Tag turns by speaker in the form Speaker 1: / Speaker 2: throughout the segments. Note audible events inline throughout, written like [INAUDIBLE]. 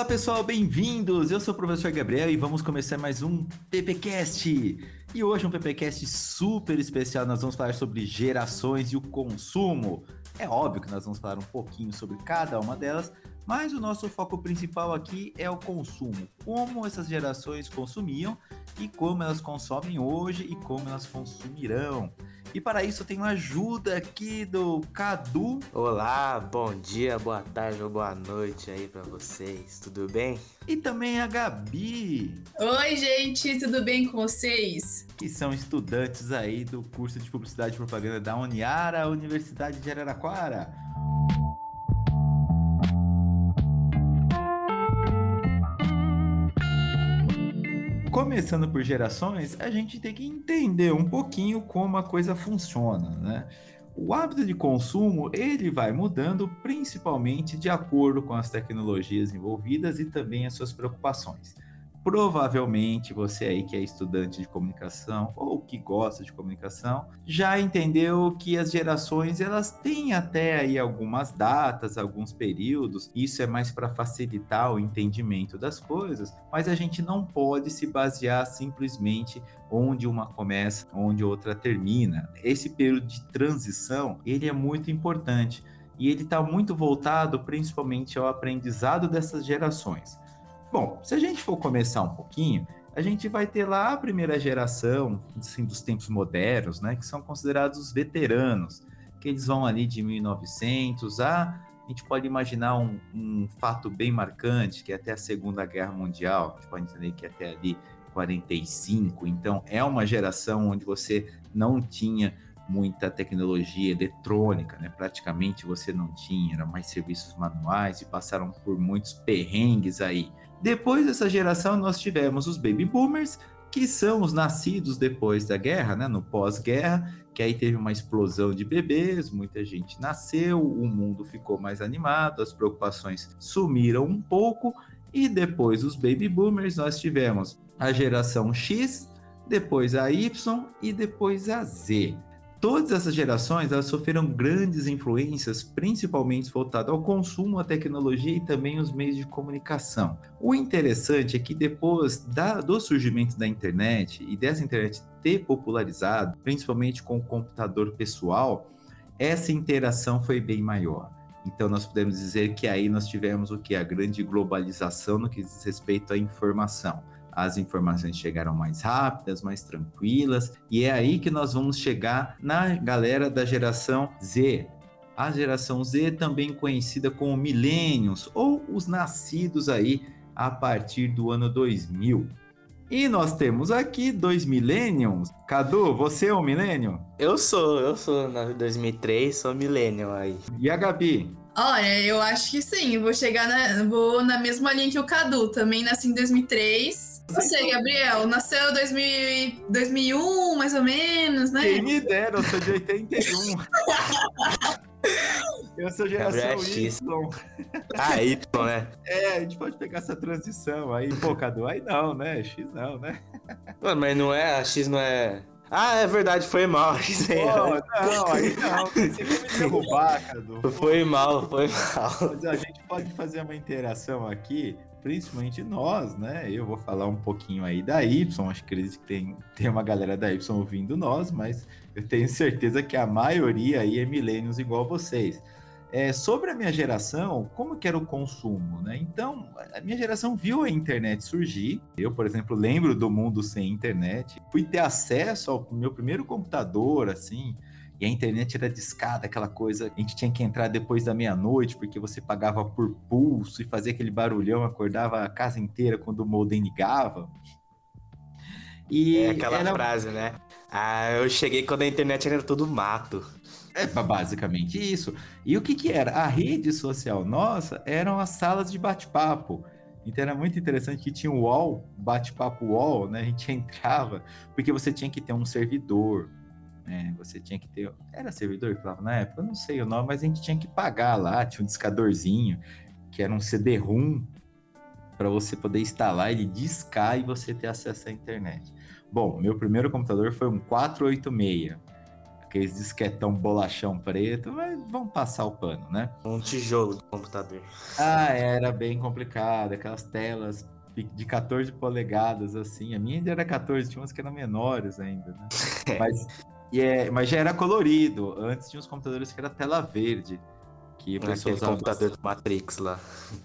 Speaker 1: Olá pessoal, bem-vindos! Eu sou o professor Gabriel e vamos começar mais um PPcast. E hoje um PPcast super especial, nós vamos falar sobre gerações e o consumo. É óbvio que nós vamos falar um pouquinho sobre cada uma delas, mas o nosso foco principal aqui é o consumo. Como essas gerações consumiam e como elas consomem hoje e como elas consumirão. E para isso eu tenho ajuda aqui do Cadu.
Speaker 2: Olá, bom dia, boa tarde ou boa noite aí para vocês, tudo bem?
Speaker 1: E também a Gabi.
Speaker 3: Oi, gente, tudo bem com vocês?
Speaker 1: Que são estudantes aí do curso de Publicidade e Propaganda da Uniara, Universidade de Araraquara. Começando por gerações, a gente tem que entender um pouquinho como a coisa funciona, né? O hábito de consumo, ele vai mudando principalmente de acordo com as tecnologias envolvidas e também as suas preocupações. Provavelmente você aí que é estudante de comunicação ou que gosta de comunicação já entendeu que as gerações elas têm até aí algumas datas, alguns períodos. Isso é mais para facilitar o entendimento das coisas, mas a gente não pode se basear simplesmente onde uma começa, onde outra termina. Esse período de transição, ele é muito importante e ele está muito voltado principalmente ao aprendizado dessas gerações. Bom, se a gente for começar um pouquinho, a gente vai ter lá a primeira geração, assim, dos tempos modernos, né, que são considerados os veteranos, que eles vão ali de 1900 a a gente pode imaginar um, um, fato bem marcante, que é até a Segunda Guerra Mundial, a gente pode entender que é até ali 45, então é uma geração onde você não tinha muita tecnologia eletrônica, né? Praticamente você não tinha, eram mais serviços manuais e passaram por muitos perrengues aí. Depois dessa geração, nós tivemos os baby boomers, que são os nascidos depois da guerra, né, no pós-guerra, que aí teve uma explosão de bebês, muita gente nasceu, o mundo ficou mais animado, as preocupações sumiram um pouco, e depois dos baby boomers nós tivemos a geração X, depois a Y e depois a Z. Todas essas gerações elas sofreram grandes influências, principalmente voltado ao consumo, à tecnologia e também os meios de comunicação. O interessante é que depois da, do surgimento da internet e dessa internet ter popularizado, principalmente com o computador pessoal, essa interação foi bem maior. Então nós podemos dizer que aí nós tivemos o que a grande globalização no que diz respeito à informação as informações chegaram mais rápidas, mais tranquilas, e é aí que nós vamos chegar na galera da geração Z. A geração Z, também conhecida como Millennials, ou os nascidos aí a partir do ano 2000. E nós temos aqui dois Millennials. Cadu, você é um Millennium?
Speaker 2: Eu sou, eu sou. Na 2003, sou Millennium aí.
Speaker 1: E a Gabi?
Speaker 3: Olha, eu acho que sim. Vou chegar na, vou na mesma linha que o Cadu. Também nasci em 2003. Você, Gabriel, nasceu em 2001, mais ou menos, né?
Speaker 1: Quem me dera, eu sou de 81. [LAUGHS] Eu sou geração
Speaker 2: Gabriel é X.
Speaker 1: Y.
Speaker 2: Ah, Y, né?
Speaker 1: É, a gente pode pegar essa transição aí. Pô, Cadu, aí não, né? X não, né?
Speaker 2: Mano, mas não é, a X não é... Ah, é verdade, foi mal. [LAUGHS]
Speaker 1: Pô, não, aí não. Você vai me derrubar, Cadu.
Speaker 2: Foi mal, foi mal.
Speaker 1: Mas a gente pode fazer uma interação aqui, principalmente nós, né? Eu vou falar um pouquinho aí da Y, acho que eles tem, tem uma galera da Y ouvindo nós, mas eu tenho certeza que a maioria aí é milênios igual vocês. É, sobre a minha geração, como que era o consumo, né? Então, a minha geração viu a internet surgir. Eu, por exemplo, lembro do mundo sem internet. Fui ter acesso ao meu primeiro computador, assim, e a internet era discada, aquela coisa, a gente tinha que entrar depois da meia-noite, porque você pagava por pulso e fazia aquele barulhão, acordava a casa inteira quando o modem ligava.
Speaker 2: E é aquela era... frase, né? Ah, eu cheguei quando a internet era tudo mato.
Speaker 1: É basicamente isso. E o que, que era? A rede social nossa eram as salas de bate-papo. Então era muito interessante que tinha o UOL, bate-papo UOL, né? A gente [LAUGHS] entrava, porque você tinha que ter um servidor. Né? Você tinha que ter. Era servidor que falava na época? Eu não sei o nome, mas a gente tinha que pagar lá. Tinha um discadorzinho, que era um CD-ROM, para você poder instalar ele discar e você ter acesso à internet. Bom, meu primeiro computador foi um 486. Aqueles disquetão bolachão preto, mas vamos passar o pano, né?
Speaker 2: Um tijolo do computador.
Speaker 1: Ah, era bem complicado. Aquelas telas de 14 polegadas, assim. A minha ainda era 14, tinha umas que eram menores ainda, né? [LAUGHS] mas, é, mas já era colorido. Antes tinha uns computadores que era tela verde. Que
Speaker 2: o pessoal usava computador do Matrix lá.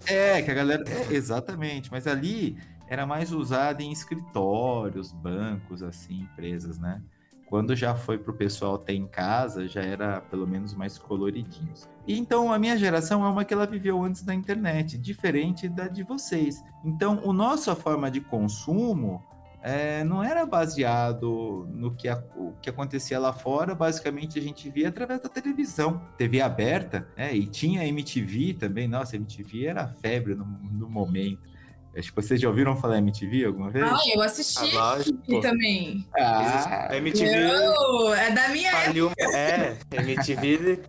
Speaker 1: É, que a galera. É, exatamente, mas ali era mais usado em escritórios, bancos, assim, empresas, né? Quando já foi para o pessoal ter em casa, já era pelo menos mais coloridinhos. E então a minha geração é uma que ela viveu antes da internet, diferente da de vocês. Então, a nossa forma de consumo é, não era baseado no que, a, o que acontecia lá fora, basicamente a gente via através da televisão, TV aberta, né? e tinha MTV também, nossa, MTV era febre no, no momento. Acho que vocês já ouviram falar MTV alguma vez?
Speaker 3: Ah, eu assisti ah, MTV também.
Speaker 2: Ah, a MTV.
Speaker 3: é da minha
Speaker 2: faliu, época. É, MTV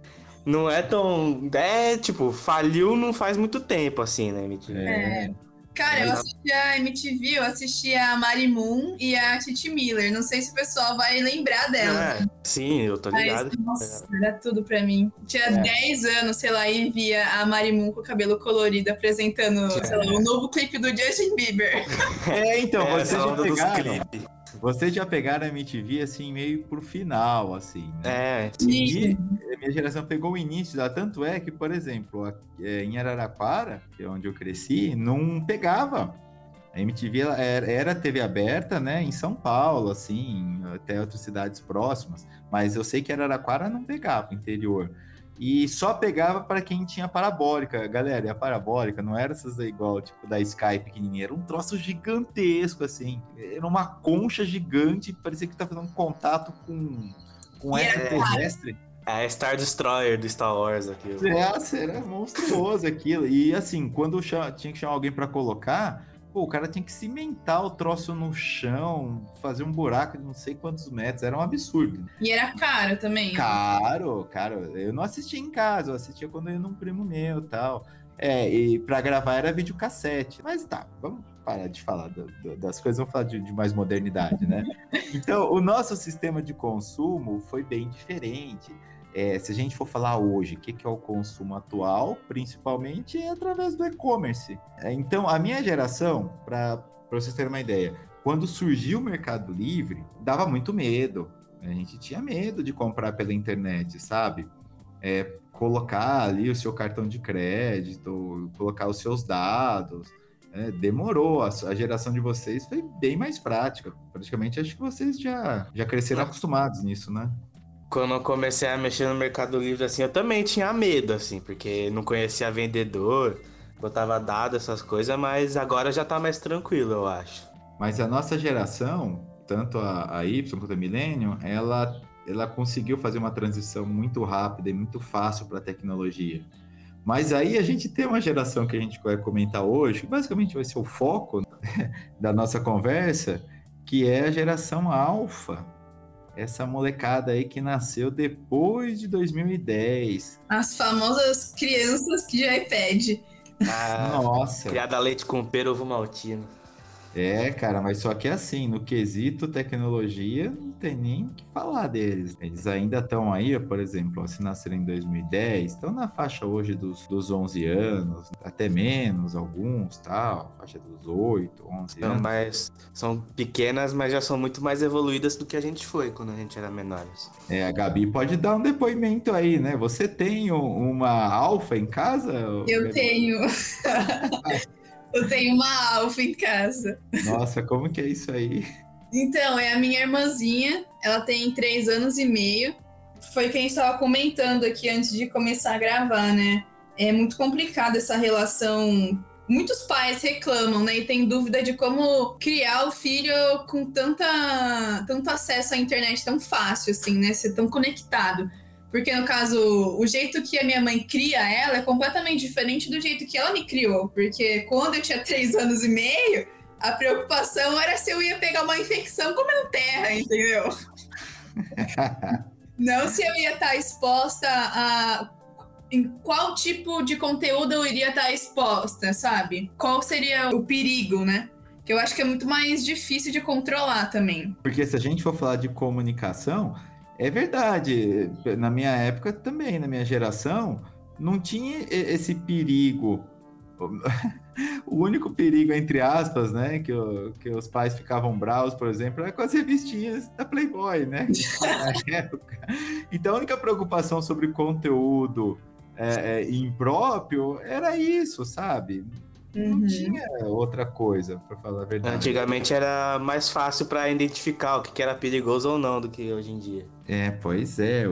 Speaker 2: não é tão. É, tipo, faliu não faz muito tempo, assim, né, MTV?
Speaker 3: É. Cara, eu assisti a MTV, eu assisti a Mari Moon e a Titi Miller. Não sei se o pessoal vai lembrar dela.
Speaker 2: É, sim, eu tô ligado.
Speaker 3: Mas, nossa, era tudo pra mim. Tinha é. 10 anos, sei lá, e via a Mari Moon com o cabelo colorido apresentando, é. sei lá, o um novo clipe do Justin Bieber. [LAUGHS]
Speaker 1: É, então, é, vocês já pegaram. Vocês já pegaram a MTV assim, meio pro final, assim.
Speaker 2: Né?
Speaker 1: É. E minha geração pegou o início lá. Tanto é que, por exemplo, é, em Araraquara, que é onde eu cresci, não pegava. A MTV era, era TV aberta, né, em São Paulo, assim, até outras cidades próximas. Mas eu sei que Araraquara não pegava, interior. E só pegava para quem tinha parabólica. Galera, e a parabólica não era essas igual, tipo, da Sky pequenininha. Era um troço gigantesco, assim. Era uma concha gigante. Parecia que tá fazendo um contato com, com extraterrestre.
Speaker 2: É a Star Destroyer do Star Wars aqui.
Speaker 1: É, era monstruoso aquilo. E assim, quando tinha que chamar alguém para colocar, Pô, o cara tinha que cimentar o troço no chão, fazer um buraco de não sei quantos metros. Era um absurdo.
Speaker 3: E era caro também.
Speaker 1: Caro, caro. Eu não assistia em casa, eu assistia quando eu ia num primo meu e tal. É, e pra gravar era videocassete. Mas tá, vamos parar de falar do, do, das coisas, vamos falar de, de, mais modernidade, né? [LAUGHS] Então, o nosso sistema de consumo foi bem diferente. É, se a gente for falar hoje, o que, que é o consumo atual, principalmente é através do e-commerce. É, então, a minha geração, para vocês terem uma ideia, quando surgiu o Mercado Livre, dava muito medo. A gente tinha medo de comprar pela internet, sabe? É, colocar ali o seu cartão de crédito, colocar os seus dados. É, demorou. A, a, geração de vocês foi bem mais prática. Praticamente acho que vocês já, já cresceram acostumados nisso, né?
Speaker 2: Quando eu comecei a mexer no Mercado Livre, assim, eu também tinha medo, assim, porque não conhecia vendedor, botava dado, essas coisas, mas agora já tá mais tranquilo, eu acho.
Speaker 1: Mas a nossa geração, tanto a, a Y quanto a Millennium, ela, ela conseguiu fazer uma transição muito rápida e muito fácil para a tecnologia. Mas aí a gente tem uma geração que a gente vai comentar hoje, que basicamente vai ser o foco [LAUGHS] da nossa conversa, que é a geração alfa, essa molecada aí que nasceu depois de 2010.
Speaker 3: As famosas crianças de iPad.
Speaker 2: Ah, Nossa. Criada leite com pera ovo maltino.
Speaker 1: É, cara, mas só que assim, no quesito tecnologia, não tem nem o que falar deles. Eles ainda estão aí, por exemplo, se nasceram em 2010, estão na faixa hoje dos, dos 11 anos, até menos, alguns, tal, faixa dos 8, 11
Speaker 2: não,
Speaker 1: anos.
Speaker 2: Mas são pequenas, mas já são muito mais evoluídas do que a gente foi quando a gente era menores.
Speaker 1: É, a Gabi pode dar um depoimento aí, né? Você tem uma alfa em casa?
Speaker 3: Eu
Speaker 1: Gabi?
Speaker 3: tenho. Eu tenho uma alfa em casa.
Speaker 1: Nossa, como que é isso aí?
Speaker 3: Então, é a minha irmãzinha, ela tem três anos e meio. Foi quem estava comentando aqui antes de começar a gravar, né? É muito complicado essa relação. Muitos pais reclamam, né? E tem dúvida de como criar o filho com tanta, tanto acesso à internet tão fácil, assim, né? Ser tão conectado. Porque, no caso, o jeito que a minha mãe cria ela é completamente diferente do jeito que ela me criou. Porque quando eu tinha três anos e meio, a preocupação era se eu ia pegar uma infecção comendo terra, entendeu? [LAUGHS] Não se eu ia estar exposta a em qual tipo de conteúdo eu iria estar exposta, sabe? Qual seria o perigo, né? Que eu acho que é muito mais difícil de controlar também.
Speaker 1: Porque se a gente for falar de comunicação, é verdade. Na minha época também, na minha geração, não tinha esse perigo. [LAUGHS] O único perigo, entre aspas, né, que, o, que os pais ficavam bravos, por exemplo, era com as revistinhas da Playboy, né? Na [LAUGHS] época. Então, a única preocupação sobre conteúdo é, é, impróprio era isso, sabe? Não uhum. tinha outra coisa, para falar a verdade.
Speaker 2: Antigamente era mais fácil para identificar o que era perigoso ou não do que hoje em dia.
Speaker 1: É, pois é.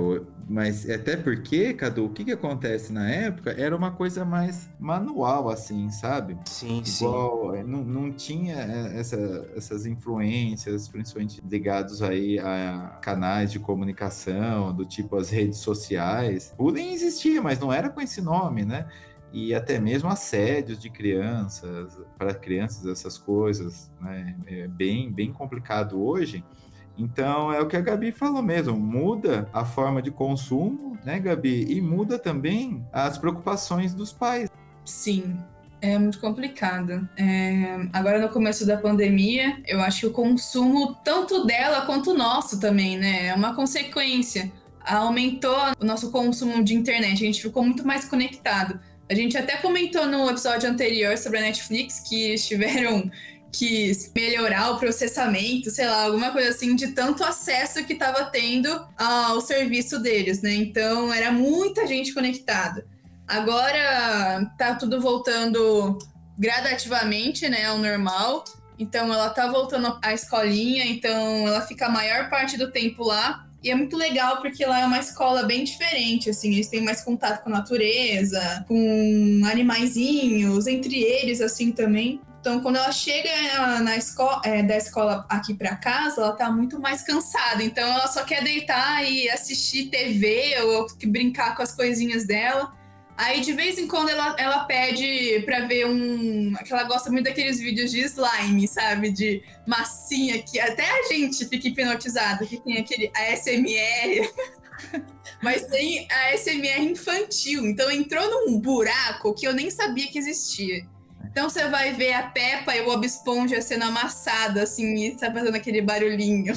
Speaker 1: Mas até porque, Cadu, o que, que acontece na época era uma coisa mais manual, assim, sabe?
Speaker 2: Sim,
Speaker 1: Igual, sim. É, não, não tinha é, essa, essas influências, principalmente ligados aí a canais de comunicação, do tipo as redes sociais. Bullying existia, mas não era com esse nome, né? e até mesmo assédios de crianças, para crianças, essas coisas, né? É bem, bem complicado hoje. Então é o que a Gabi falou mesmo, muda a forma de consumo, né, Gabi? E muda também as preocupações dos pais.
Speaker 3: Sim, é muito complicado. É, agora, no começo da pandemia, eu acho que o consumo, tanto dela quanto nosso também, né? É uma consequência. Aumentou o nosso consumo de internet, a gente ficou muito mais conectado. A gente até comentou no episódio anterior sobre a Netflix que estiveram que melhorar o processamento, sei lá, alguma coisa assim, de tanto acesso que estava tendo ao serviço deles, né? Então era muita gente conectada. Agora tá tudo voltando gradativamente, né, ao normal. Então ela tá voltando à escolinha, então ela fica a maior parte do tempo lá. E é muito legal porque lá é uma escola bem diferente, assim, eles têm mais contato com a natureza, com animaizinhos, entre eles, assim, também. Então, quando ela chega na escola, é, da escola aqui para casa, ela tá muito mais cansada. Então, ela só quer deitar e assistir TV ou brincar com as coisinhas dela. Aí, de vez em quando, ela, ela pede pra ver um. que ela gosta muito daqueles vídeos de slime, sabe? De massinha, que até a gente fica hipnotizado, que tem aquele ASMR. [LAUGHS] Mas tem a ASMR infantil. Então, entrou num buraco que eu nem sabia que existia. Então você vai ver a Peppa e o Bob Esponja sendo amassado, assim, e tá fazendo aquele barulhinho.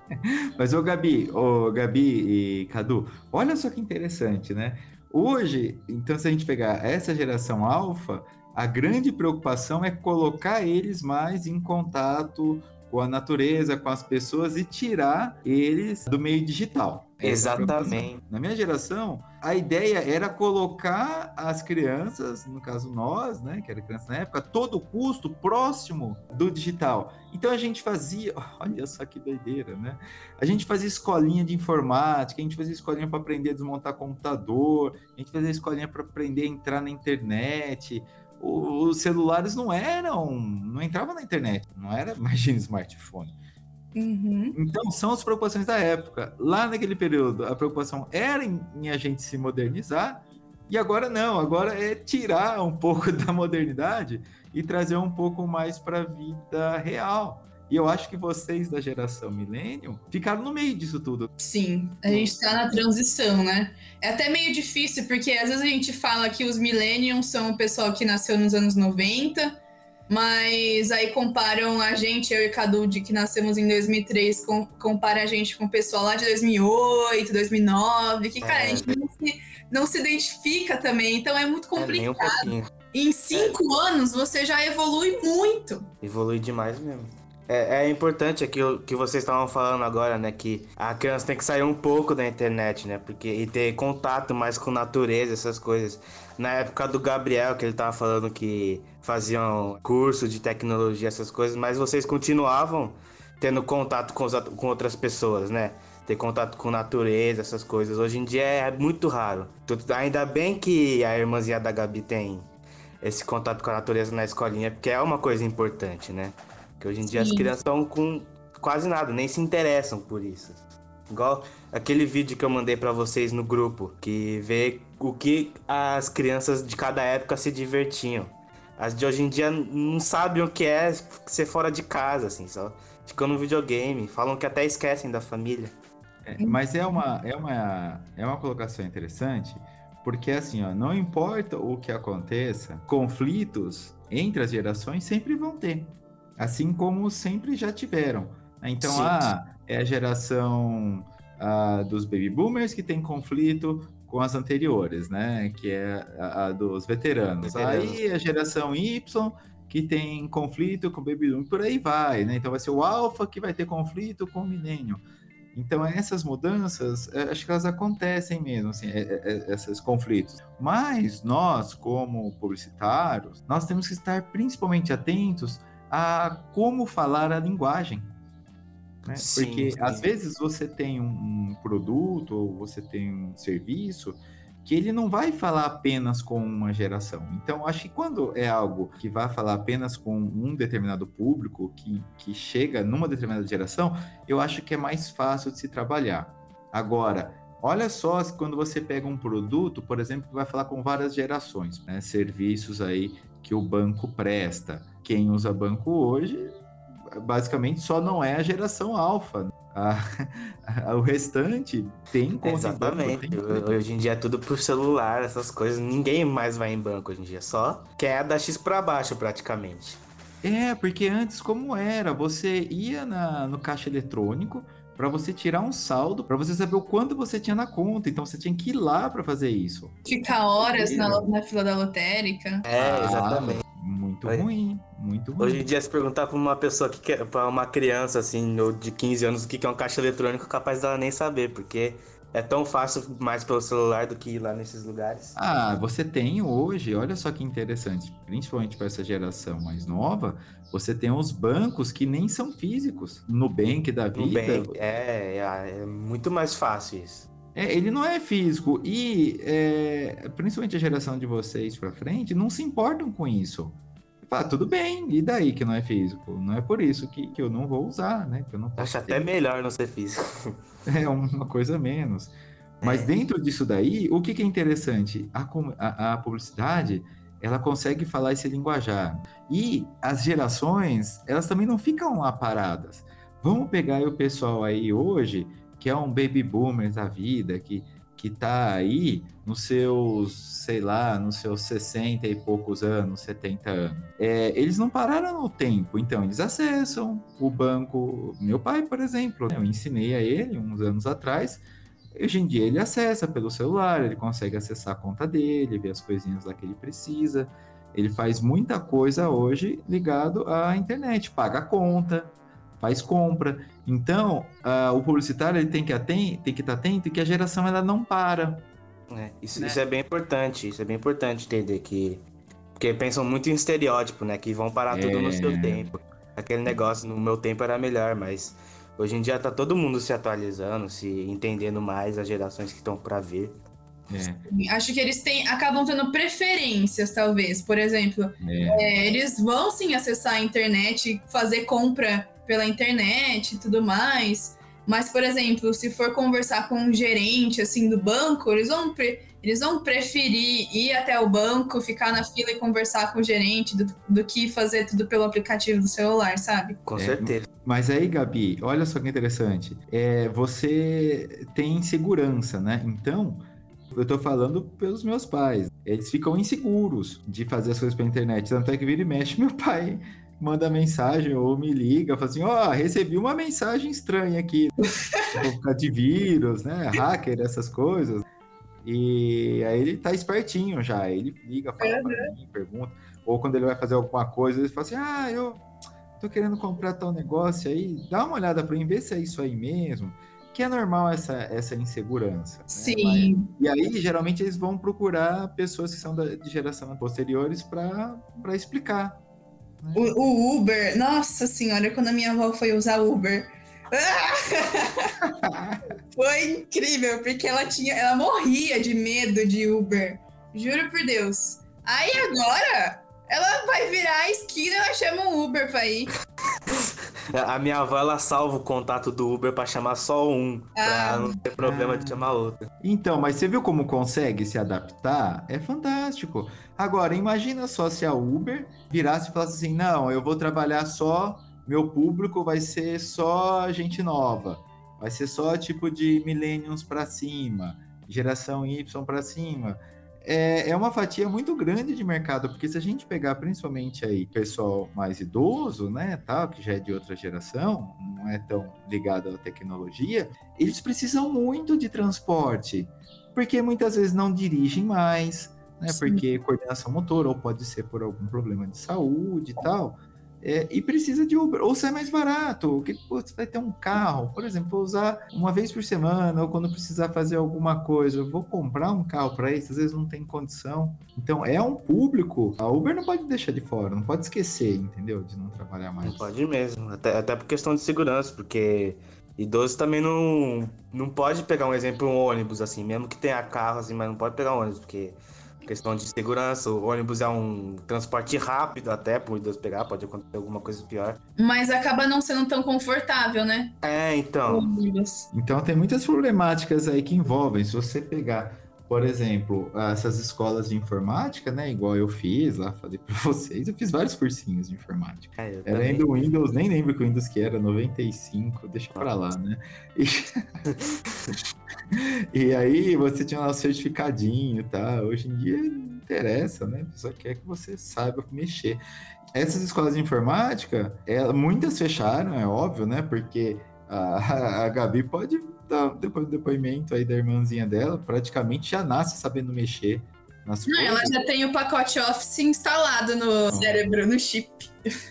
Speaker 3: [LAUGHS]
Speaker 1: Mas, ô Gabi, ô Gabi e Cadu, olha só que interessante, né? Hoje, então, se a gente pegar essa geração alfa, a grande preocupação é colocar eles mais em contato com a natureza, com as pessoas e tirar eles do meio digital.
Speaker 2: Exatamente.
Speaker 1: Na minha geração, a ideia era colocar as crianças, no caso nós, né, que era criança na época, todo custo próximo do digital. Então a gente fazia, [LAUGHS] olha só que doideira, né? A gente fazia escolinha de informática, a gente fazia escolinha para aprender a desmontar computador, a gente fazia escolinha para aprender a entrar na internet, os celulares não eram, não entravam na internet, não era, imagina, smartphone.
Speaker 3: Uhum.
Speaker 1: Então, são as preocupações da época. Lá naquele período, a preocupação era em, em, a gente se modernizar, e agora não, agora é tirar um [LAUGHS] pouco da modernidade e trazer um pouco mais para a vida real. E eu acho que vocês da geração millennium ficaram no meio disso tudo.
Speaker 3: Sim, a gente está na transição, né? É até meio difícil, porque às vezes a gente fala que os millenniums são o pessoal que nasceu nos anos 90, mas aí comparam a gente, eu e Cadu, de que nascemos em 2003, com, compara a gente com o pessoal lá de 2008, 2009, que, cara, é. a gente não se, não se identifica também, então é muito complicado. É, um em cinco é. anos, você já evolui muito.
Speaker 2: Evolui demais mesmo. É, é importante aquilo que vocês estavam falando agora, né? Que a criança tem que sair um pouco da internet, né? Porque, e ter contato mais com natureza, essas coisas. Na época do Gabriel, que ele tava falando que faziam curso de tecnologia, essas coisas, mas vocês continuavam tendo contato com, os, com outras pessoas, né? Ter contato com natureza, essas coisas. Hoje em dia é muito raro. Ainda bem que a irmãzinha da Gabi tem esse contato com a natureza na escolinha, porque é uma coisa importante, né? Que hoje em dia Sim. as crianças estão com quase nada, nem se interessam por isso. Igual aquele vídeo que eu mandei para vocês no grupo, que vê o que as crianças de cada época se divertiam. As de hoje em dia não sabem o que é ser fora de casa, assim, só ficam no videogame, falam que até esquecem da família.
Speaker 1: É, mas é uma, é, uma, é uma colocação interessante, porque assim, ó, não importa o que aconteça, conflitos entre as gerações sempre vão ter. Assim como sempre já tiveram. Então, Sim. ah, é a geração ah, dos baby boomers que tem conflito com as anteriores, né? Que é a, a dos veteranos. veteranos. Aí a geração Y que tem conflito com o baby boomer, por aí vai, né? Então vai ser o alfa que vai ter conflito com o milênio. Então, essas mudanças, é, acho que elas acontecem mesmo, assim, é, é, esses conflitos. Mas nós, como publicitários, nós temos que estar principalmente atentos a como falar a linguagem. Né? Sim, Porque sim. às vezes você tem um produto ou você tem um serviço que ele não vai falar apenas com uma geração. Então, acho que quando é algo que vai falar apenas com um determinado público, que, que chega numa determinada geração, eu acho que é mais fácil de se trabalhar. Agora, olha só quando você pega um produto, por exemplo, que vai falar com várias gerações, né? serviços aí que o banco presta. Quem usa banco hoje, basicamente, só não é a geração alfa. A, [LAUGHS] a, o restante tem
Speaker 2: conta Exatamente. Banco, tem... Hoje em dia é tudo por celular, essas coisas. Ninguém mais vai em banco hoje em dia. Só quem é da X para baixo, praticamente.
Speaker 1: É, porque antes como era? Você ia na, no caixa eletrônico para você tirar um saldo, para você saber o quanto você tinha na conta. Então você tinha que ir lá para fazer isso.
Speaker 3: Ficar horas na, na, fila da lotérica.
Speaker 2: É, exatamente. Ah,
Speaker 1: muito ruim. Muito ruim.
Speaker 2: Hoje em dia, se perguntar pra uma pessoa que quer, pra uma criança, assim, ou de 15 anos, o que é um caixa eletrônico, capaz dela nem saber, porque é tão fácil mais pelo celular do que ir lá nesses lugares.
Speaker 1: Ah, você tem hoje, olha só que interessante, principalmente para essa geração mais nova, você tem os bancos que nem são físicos. Nubank da vida. Nubank,
Speaker 2: é, é, é muito mais fácil isso.
Speaker 1: É, ele não é físico e é, principalmente a geração de vocês para frente não se importam com isso. Ah, tudo bem, e daí que não é físico? Não é por isso que, que eu não vou usar, né? Que eu não
Speaker 2: Acho ter. até melhor não ser físico. [LAUGHS]
Speaker 1: É uma coisa menos. Mas é. dentro disso daí, o que, que é interessante? A, a, a, publicidade, ela consegue falar esse linguajar. E as gerações, elas também não ficam lá paradas. Vamos pegar o pessoal aí hoje, que é um baby boomer da vida, que que está aí nos seus, sei lá, nos seus 60 e poucos anos, 70 anos. É, eles não pararam no tempo, então eles acessam o banco. Meu pai, por exemplo, eu ensinei a ele uns anos atrás. Hoje em dia ele acessa pelo celular, ele consegue acessar a conta dele, ver as coisinhas lá que ele precisa. Ele faz muita coisa hoje ligado à internet, paga a conta, faz compra. Então, uh, o publicitário ele tem que aten tem que estar atento que a geração ela não para.
Speaker 2: É, isso, né? isso é bem importante, isso é bem importante entender que porque pensam muito em estereótipo, né, que vão parar é... tudo no seu é. tempo. Aquele negócio no meu tempo era melhor, mas hoje em dia tá todo mundo se atualizando, se entendendo mais as gerações que estão para ver.
Speaker 3: É. Acho que eles têm, acabam tendo preferências, talvez. Por exemplo, é. É, eles vão sim acessar a internet, fazer compra pela internet e tudo mais. Mas, por exemplo, se for conversar com um gerente assim do banco, eles vão, eles vão preferir ir até o banco, ficar na fila e conversar com o gerente do, do que fazer tudo pelo aplicativo do celular, sabe?
Speaker 2: Com é, certeza.
Speaker 1: Mas aí, Gabi, olha só que interessante. É, você tem segurança, né? Então, eu tô falando pelos meus pais. Eles ficam inseguros de fazer as coisas pela internet. Tanto é que vira e mexe, meu pai manda mensagem ou me liga, fala assim, ó, oh, recebi uma mensagem estranha aqui, tipo, de vírus, né, hacker, essas coisas. E aí ele tá espertinho já, ele liga, fala uhum. pra mim, pergunta. Ou quando ele vai fazer alguma coisa, ele fala assim, ah, eu tô querendo comprar tal negócio aí, dá uma olhada para mim, ver se é isso aí mesmo. Que é normal essa, essa insegurança. Né?
Speaker 3: Sim.
Speaker 1: Mas, e aí, geralmente, eles vão procurar pessoas que são da, de geração posteriores para explicar
Speaker 3: o, o, Uber, nossa senhora, quando a minha avó foi usar Uber. [LAUGHS] foi incrível, porque ela tinha, ela morria de medo de Uber. Juro por Deus. Aí agora, ela vai virar a esquina e ela chama um Uber pra ir.
Speaker 2: A minha avó, ela salva o contato do Uber pra chamar só um, ah. pra não ter problema ah. de chamar outro.
Speaker 1: Então, mas você viu como consegue se adaptar? É fantástico. Agora, imagina só se a Uber virasse e falasse assim, não, eu vou trabalhar só, meu público vai ser só gente nova. vai ser só tipo de millennials para cima, geração Y para cima. É, é uma fatia muito grande de mercado, porque se a gente pegar principalmente aí pessoal mais idoso, né, tal, que já é de outra geração, não é tão ligado à tecnologia, eles precisam muito de transporte, porque muitas vezes não dirigem mais, né, porque coordenação motor, ou pode ser por algum problema de saúde e tal. É, e precisa de Uber, ou sai mais barato, que você vai ter um carro, por exemplo, vou usar uma vez por semana, ou quando precisar fazer alguma coisa, vou comprar um carro para isso, às vezes não tem condição. Então é um público, a Uber não pode deixar de fora, não pode esquecer, entendeu? De não trabalhar mais.
Speaker 2: Não pode mesmo, até, até por questão de segurança, porque idoso também não, não pode pegar um exemplo, um ônibus, assim, mesmo que tenha carro, assim, mas não pode pegar um ônibus, porque questão de segurança, o ônibus é um transporte rápido até por Deus pegar, pode acontecer alguma coisa pior.
Speaker 3: Mas acaba não sendo tão confortável, né?
Speaker 2: É, então.
Speaker 1: Então tem muitas problemáticas aí que envolvem. Se você pegar por exemplo, essas escolas de informática, né? Igual eu fiz lá, falei para [LAUGHS] vocês, eu fiz vários cursinhos de informática. É, era ainda o Windows, nem lembro que o Windows que era, 95, deixa para lá, né? E... [LAUGHS] e, aí você tinha lá o certificadinho, tá? Hoje em dia não interessa, né? Só quer que você saiba mexer. Essas escolas de informática, ela, muitas fecharam, é óbvio, né? Porque a, [LAUGHS] a Gabi pode depois do depoimento aí da irmãzinha dela, praticamente já nasce sabendo mexer nas
Speaker 3: Não, ela já tem o pacote Office instalado no cérebro, no chip.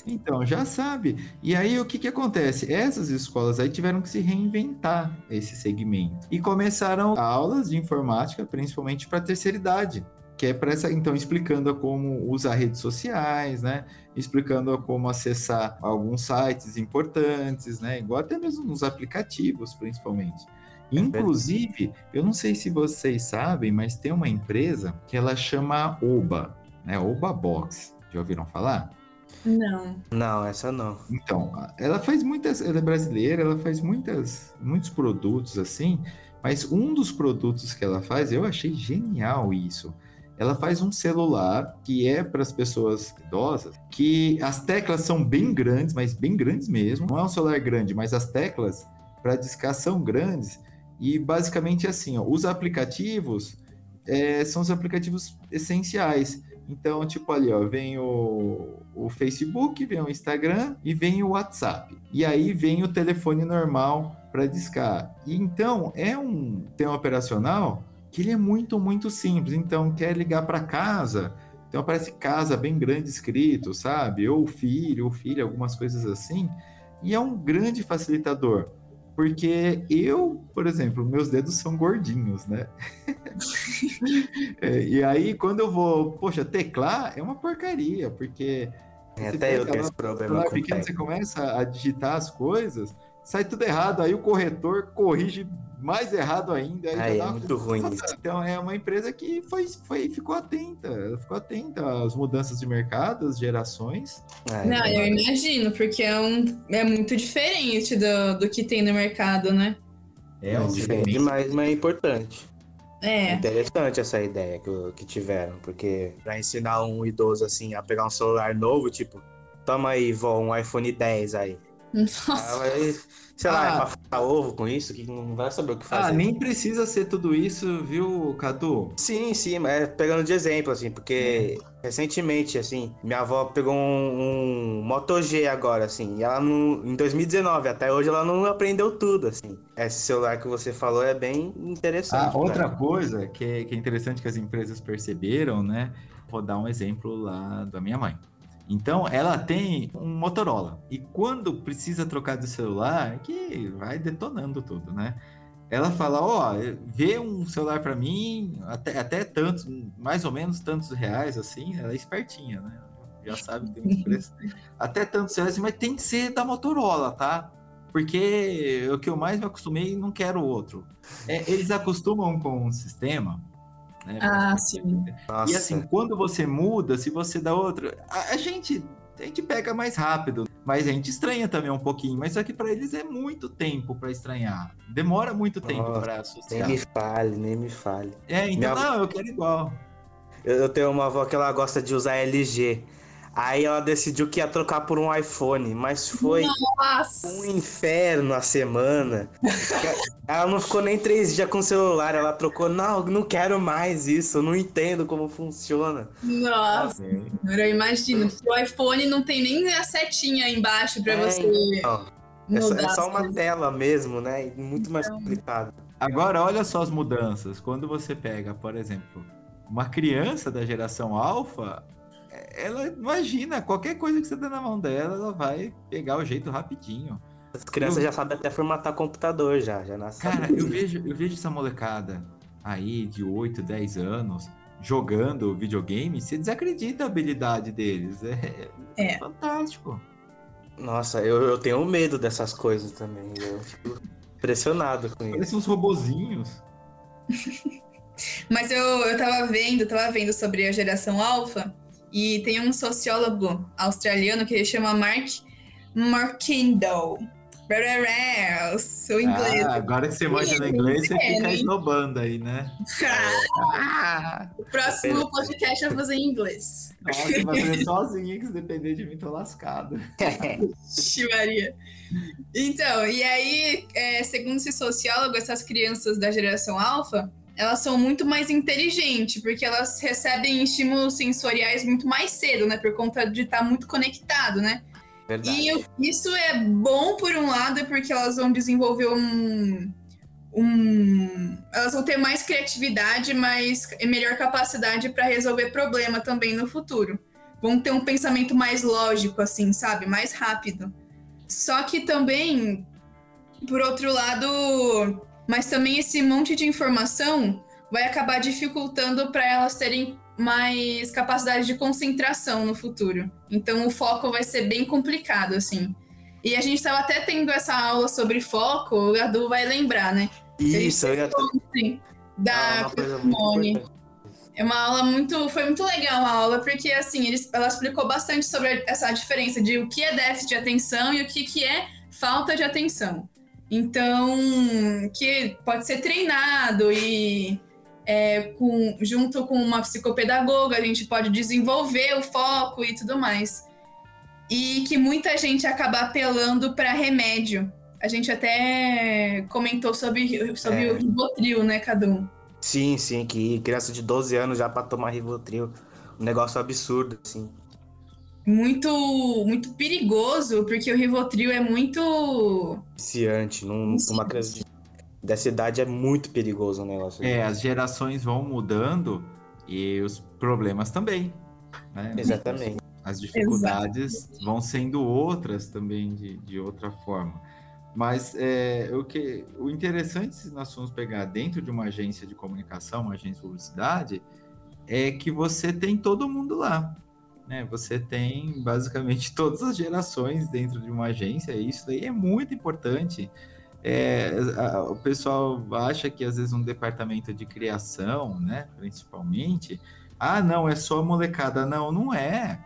Speaker 1: Então, já sabe. E aí, o que que acontece? Essas escolas aí tiveram que se reinventar esse segmento. E começaram aulas de informática, principalmente para terceira idade que é para essa, então, explicando como usar redes sociais, né? Explicando como acessar alguns sites importantes, né? Igual até mesmo nos aplicativos, principalmente. É Inclusive, eu não sei se vocês sabem, mas tem uma empresa que ela chama Oba, né? Oba Box. Já ouviram falar?
Speaker 3: Não.
Speaker 2: Não, essa não.
Speaker 1: Então, ela faz muitas, ela é brasileira, ela faz muitas, muitos produtos assim, mas um dos produtos que ela faz, eu achei genial isso ela faz um celular que é para as pessoas idosas, que as teclas são bem grandes, mas bem grandes mesmo. Não é um celular grande, mas as teclas para discar são grandes. E basicamente assim, ó, os aplicativos é, são os aplicativos essenciais. Então, tipo ali, ó, vem o, o Facebook, vem o Instagram e vem o WhatsApp. E aí vem o telefone normal para discar. E então é um tema operacional que ele é muito, muito simples. Então, quer ligar para casa, então aparece casa bem grande escrito, sabe? Ou filho, ou filha, algumas coisas assim. E é um grande facilitador. Porque eu, por exemplo, meus dedos são gordinhos, né? [LAUGHS] é, e aí, quando eu vou, poxa, teclar é uma porcaria, porque.
Speaker 2: Até eu tenho esse problema.
Speaker 1: Pequeno, você começa a digitar as coisas, sai tudo errado, aí o corretor corrige mais errado ainda.
Speaker 2: Aí é muito ruim isso.
Speaker 1: Então é uma empresa que foi, foi, ficou atenta, ficou atenta às mudanças de mercado, às gerações.
Speaker 3: É, Não, eu imagino, porque é, um, é muito diferente do, do que tem no mercado, né?
Speaker 2: É, um diferente, mas, mas é importante. É. Interessante essa ideia que, que tiveram, porque para ensinar um idoso assim a pegar um celular novo, tipo, toma aí, vó, um iPhone 10 aí. Nossa. Vai, sei ah. lá, é pra fritar ovo com isso, que não vai saber o que fazer.
Speaker 1: Ah, nem precisa ser tudo isso, viu, Cadu?
Speaker 2: Sim, sim, mas pegando de exemplo, assim, porque é. recentemente, assim, minha avó pegou um, um Moto G agora, assim, e ela não, em 2019, até hoje ela não aprendeu tudo, assim. Esse celular que você falou é bem interessante.
Speaker 1: Ah, outra coisa que é, que é interessante que as empresas perceberam, né? Vou dar um exemplo lá da minha mãe. Então, ela tem um Motorola. E quando precisa trocar de celular, que vai detonando tudo, né? Ela fala, ó, oh, vê um celular para mim, até, até tantos, mais ou menos tantos reais, assim, ela é espertinha, né? Já sabe que tem um [LAUGHS] preço. até tantos reais, mas tem que ser da Motorola, tá? Porque o que eu mais me acostumei, não quero outro. É, eles acostumam com um sistema né?
Speaker 3: Ah, sim.
Speaker 1: E assim, quando você muda, se você dá outro, a, a, gente a gente pega mais rápido, mas a gente estranha também um pouquinho. Mas só que para eles é muito tempo para estranhar. Demora muito tempo para associar.
Speaker 2: Nem me fale, nem me fale.
Speaker 1: É, então Minha... não, eu quero igual.
Speaker 2: Eu, eu tenho uma avó que ela gosta de usar LG. Aí ela decidiu que ia trocar por um iPhone, mas foi
Speaker 3: Nossa!
Speaker 2: um inferno a semana. ela não ficou nem três dias com o celular, ela trocou, não, não quero mais isso, não entendo como funciona.
Speaker 3: Nossa! Eu imagino, o iPhone não tem nem a setinha embaixo pra
Speaker 2: É,
Speaker 3: você
Speaker 2: então, é,
Speaker 3: mudar.
Speaker 2: é só
Speaker 3: as
Speaker 2: uma
Speaker 3: coisas.
Speaker 2: tela mesmo, né? Muito mais
Speaker 3: Então.
Speaker 2: complicado.
Speaker 1: Agora, olha só as mudanças. Quando você pega, por exemplo, uma criança da geração alfa, é, ela imagina, qualquer coisa que você dá na mão dela, ela vai pegar o jeito rapidinho.
Speaker 2: As crianças já sabem até formatar computador já, já nasce.
Speaker 1: Cara,
Speaker 2: sabendo.
Speaker 1: eu vejo, eu vejo essa molecada aí de 8, 10 anos jogando videogame, você desacredita a habilidade deles. É,
Speaker 3: É.
Speaker 1: fantástico.
Speaker 2: Nossa, eu, eu tenho medo dessas coisas também. Eu fico impressionado com isso.
Speaker 1: Parecem uns robozinhos. [LAUGHS]
Speaker 3: Mas eu, eu tava vendo, tava vendo sobre a geração alfa e tem um sociólogo australiano que ele chama Mark Markindo. O inglês.
Speaker 1: Ah, agora que você manja no inglês, você
Speaker 3: É,
Speaker 1: fica esnobando aí, né? Ah, [LAUGHS]
Speaker 3: o próximo podcast eu vou fazer em inglês.
Speaker 1: nossa, você vai fazer sozinho que se depender de mim, tô lascado. [LAUGHS]
Speaker 3: Maria. Então, e aí, é, segundo esse sociólogo, essas crianças da geração alfa, elas são muito mais inteligentes, porque elas recebem estímulos sensoriais muito mais cedo, né? Por conta de estar muito conectado, né?
Speaker 2: Verdade.
Speaker 3: E eu- isso é bom por um lado, porque elas vão desenvolver um. um elas vão ter mais criatividade, mais melhor capacidade para resolver problema também no futuro. Vão ter um pensamento mais lógico, assim, sabe? Mais rápido. Só que também, por outro lado, mas também esse monte de informação vai acabar dificultando para elas terem mais capacidade de concentração no futuro. Então o foco vai ser bem complicado, assim. E a gente estava até tendo essa aula sobre foco, o Gadu vai lembrar, né?
Speaker 2: Isso, eu ia
Speaker 3: Sim,
Speaker 2: Ah,
Speaker 3: da
Speaker 2: muito
Speaker 3: Simone. É uma aula muito. Foi muito legal a aula, porque assim, eles, ela explicou bastante sobre essa diferença de o que é déficit de atenção e o que, que é falta de atenção. Então, que pode ser treinado e é, com, junto com uma psicopedagoga, a gente pode desenvolver o foco e tudo mais. E que muita gente acaba apelando para remédio. A gente até comentou sobre, sobre
Speaker 2: É.
Speaker 3: o Rivotril, né, Cadu?
Speaker 2: Sim, sim, que criança de 12 anos já pra tomar Rivotril. Um negócio absurdo, assim.
Speaker 3: Muito muito perigoso, porque o Rivotril é muito
Speaker 2: Viciante. Num, uma criança de, dessa idade é muito perigoso o negócio.
Speaker 1: É, as gerações vão mudando e os problemas também. Né?
Speaker 2: Exatamente.
Speaker 1: As dificuldades vão sendo outras também de, de outra forma. Mas é, o, que, o interessante, se nós formos pegar dentro de uma agência de comunicação, uma agência de publicidade, é que você tem todo mundo lá. Né? Você tem basicamente [LAUGHS] todas as gerações dentro de uma agência, e isso daí é muito importante. É, a- o pessoal acha que às vezes um departamento de criação, né, principalmente, ah, não, é só molecada. Não, não é.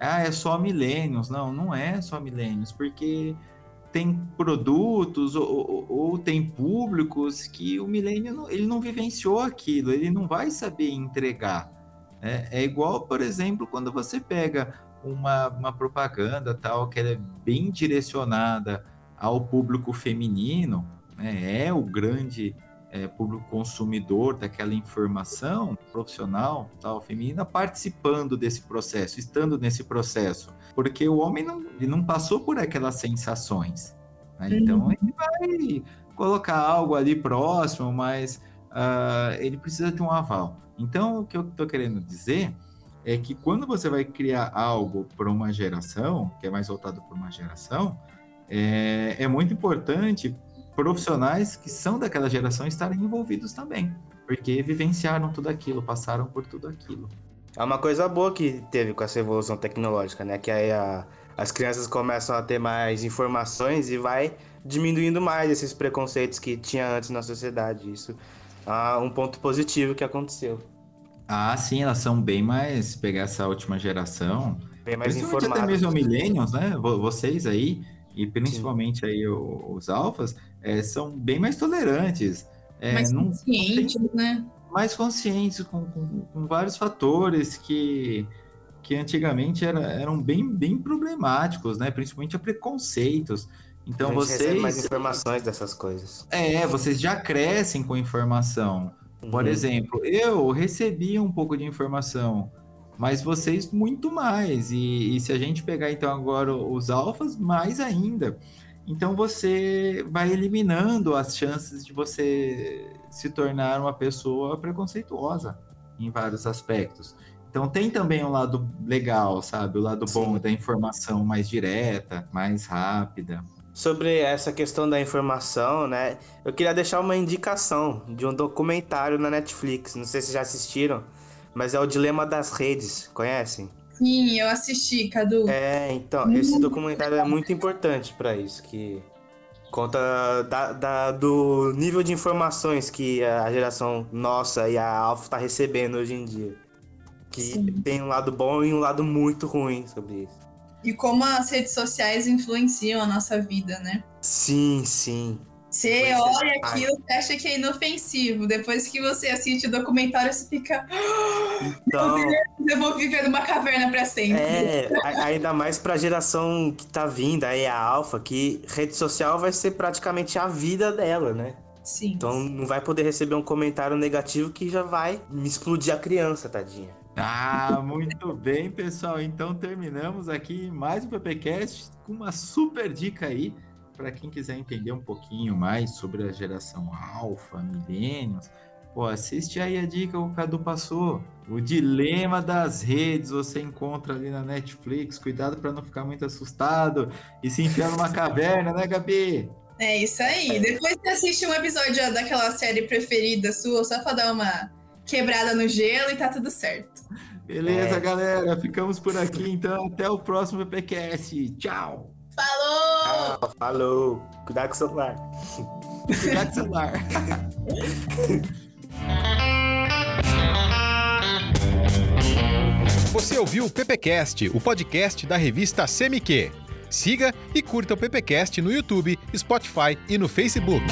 Speaker 1: Ah, é só milênios. Não, não é só milênios, porque tem produtos ou, ou- ou tem públicos que o milênio ele não vivenciou aquilo, ele não vai saber entregar. Né? É igual, por exemplo, quando você pega uma, uma propaganda tal que é bem direcionada ao público feminino, né? é o grande é, público consumidor daquela informação profissional tal feminina participando desse processo, estando nesse processo, porque o homem não, ele não passou por aquelas sensações, né? então ele vai colocar algo ali próximo, mas ah, ele precisa de um aval. Então o que eu estou querendo dizer é que quando você vai criar algo para uma geração, que é mais voltado para uma geração, é, é muito importante profissionais que são daquela geração estarem envolvidos também, porque vivenciaram tudo aquilo, passaram por tudo aquilo.
Speaker 2: É uma coisa boa que teve com essa evolução tecnológica, né? Que aí a- as crianças começam a ter mais informações e vai diminuindo mais esses preconceitos que tinha antes na sociedade. Isso é um ponto positivo que aconteceu.
Speaker 1: Ah, sim, elas são bem mais, pegar essa última geração,
Speaker 2: Bem mais
Speaker 1: principalmente
Speaker 2: informadas.
Speaker 1: até mesmo millennials, né? Vo- Vocês aí, e principalmente aí o- os alfas, é, são bem mais tolerantes. É,
Speaker 3: mais
Speaker 1: não-
Speaker 3: consciente, né?
Speaker 1: mais conscientes com, com- com vários fatores que que antigamente era, eram bem, bem problemáticos, né? Principalmente a preconceitos. Então
Speaker 2: a
Speaker 1: vocês.
Speaker 2: recebe mais informações dessas coisas.
Speaker 1: É, vocês já crescem com informação. Por
Speaker 2: Uhum.
Speaker 1: exemplo, eu recebi um pouco de informação, mas vocês muito mais. E, e se a gente pegar então agora os alfas, mais ainda. Então você vai eliminando as chances de você se tornar uma pessoa preconceituosa em vários aspectos. Então tem também um lado legal, sabe? O lado bom
Speaker 2: Sim.
Speaker 1: da informação mais direta, mais rápida.
Speaker 2: Sobre essa questão da informação, né? Eu queria deixar uma indicação de um documentário na Netflix. Não sei se já assistiram, mas é o Dilema das Redes. Conhecem?
Speaker 3: Sim, eu assisti, Cadu.
Speaker 2: É, então, esse documentário é muito importante para isso, que conta da, da- do nível de informações que a geração nossa e a Alpha tá recebendo hoje em dia. Que
Speaker 3: Sim.
Speaker 2: tem um lado bom e um lado muito ruim sobre isso.
Speaker 3: E como as redes sociais influenciam a nossa vida, né?
Speaker 2: Sim, sim.
Speaker 3: Você
Speaker 2: Pois é.
Speaker 3: olha aquilo e acha que é inofensivo. Depois que você assiste o documentário, você fica.
Speaker 2: Então,
Speaker 3: Eu vou viver numa caverna pra sempre.
Speaker 2: é, ainda mais pra geração que tá vindo, aí a Alpha, que rede social vai ser praticamente a vida dela, né?
Speaker 3: Sim.
Speaker 2: Então não vai poder receber um comentário negativo que já vai me explodir a criança, tadinha.
Speaker 1: Ah, muito bem, pessoal. Então terminamos aqui mais um PPcast com uma super dica aí para quem quiser entender um pouquinho mais sobre a geração alfa, milênios. Pô, assiste aí a dica que o Cadu passou. O dilema das redes você encontra ali na Netflix. Cuidado para não ficar muito assustado e se enfiar numa caverna, né, Gabi?
Speaker 3: É isso aí. Depois você assiste um episódio daquela série preferida sua, só pra dar uma quebrada no gelo e tá tudo certo.
Speaker 1: Beleza,
Speaker 2: É.
Speaker 1: galera. Ficamos por aqui, então. Até o próximo PPcast. Tchau.
Speaker 3: Falou!
Speaker 2: Ah, falou! Cuidado com o celular.
Speaker 1: Cuidado com o celular.
Speaker 4: Você ouviu o PPcast, o podcast da revista CMQ. Siga e curta o PPcast no YouTube, Spotify e no Facebook.